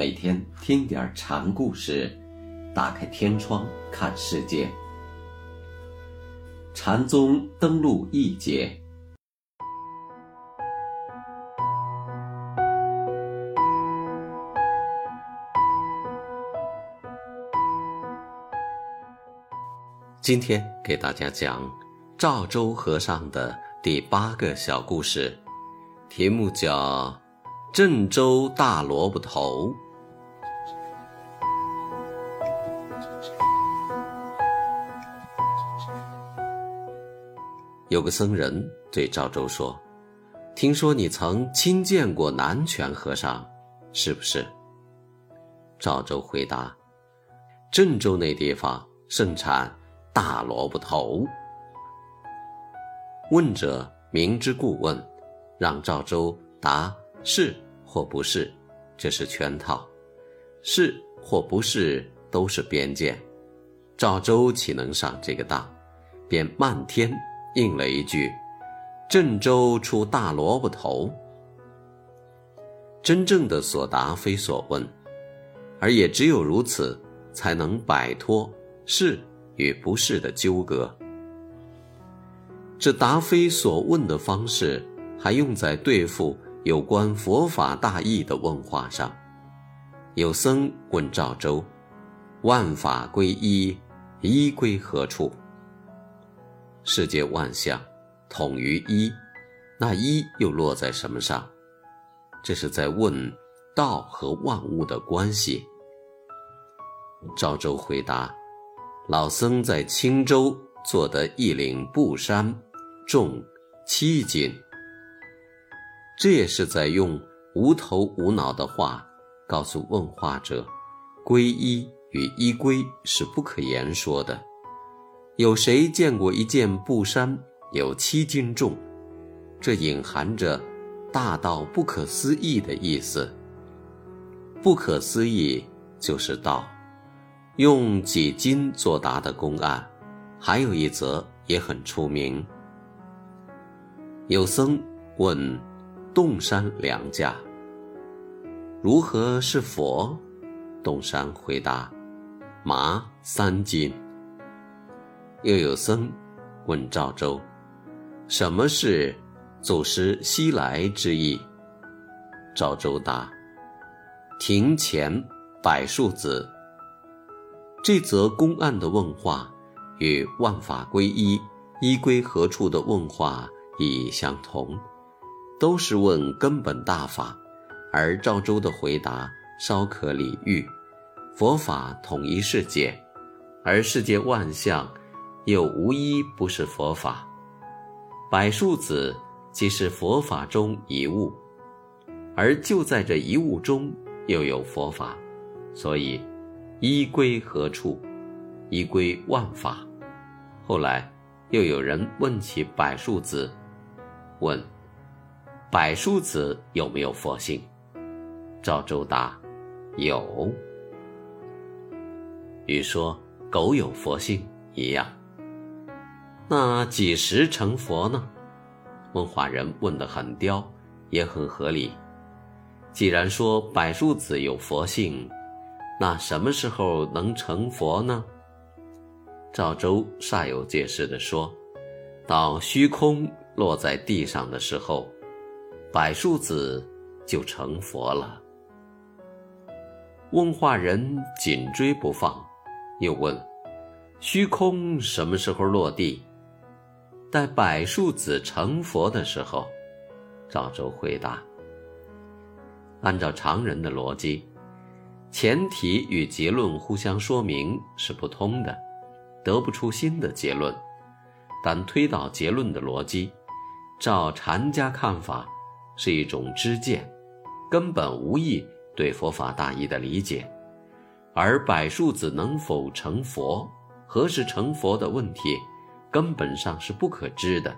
每天听点禅故事，打开天窗看世界。禅宗登陆一节，今天给大家讲赵州和尚的第八个小故事，题目叫。郑州大萝卜头，有个僧人对赵州说：“听说你曾亲见过南泉和尚，是不是？”赵州回答：“郑州那地方盛产大萝卜头。”问者明知故问，让赵州答。是或不是，这是圈套；是或不是，都是边界。赵州岂能上这个当？便漫天应了一句：“郑州出大萝卜头。”真正的所答非所问，而也只有如此，才能摆脱是与不是的纠葛。这答非所问的方式，还用在对付。有关佛法大义的问话上，有僧问赵州：“万法归一，一归何处？世界万象统于一，那一又落在什么上？”这是在问道和万物的关系。赵州回答：“老僧在青州做的一领布衫，重七斤。”这也是在用无头无脑的话告诉问话者，皈依与依归是不可言说的。有谁见过一件布衫有七斤重？这隐含着大到不可思议的意思。不可思议就是道。用几斤作答的公案，还有一则也很出名。有僧问。洞山良价如何是佛？洞山回答：麻三斤。又有僧问赵州：什么是祖师西来之意？赵州答：庭前柏树子。这则公案的问话，与万法归一，一归何处的问话意义相同。都是问根本大法，而赵州的回答稍可理喻。佛法统一世界，而世界万象又无一不是佛法。柏树子即是佛法中一物，而就在这一物中又有佛法，所以一归何处？一归万法。后来又有人问起柏树子，问。柏树子有没有佛性？赵州答：有。与说狗有佛性一样。那几时成佛呢？问话人问得很刁，也很合理。既然说柏树子有佛性，那什么时候能成佛呢？赵州煞有介事地说：“到虚空落在地上的时候。”柏树子就成佛了。问话人紧追不放，又问：“虚空什么时候落地？”待柏树子成佛的时候，赵州回答：“按照常人的逻辑，前提与结论互相说明是不通的，得不出新的结论。但推导结论的逻辑，照禅家看法。”是一种知见，根本无益对佛法大义的理解，而柏树子能否成佛，何时成佛的问题，根本上是不可知的。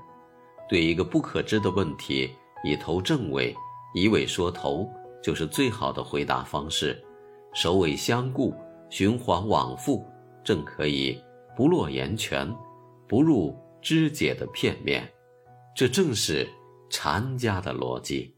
对一个不可知的问题，以头正尾，以尾说头，就是最好的回答方式。首尾相顾，循环往复，正可以不落言泉，不入枝节的片面。这正是。禅家的逻辑。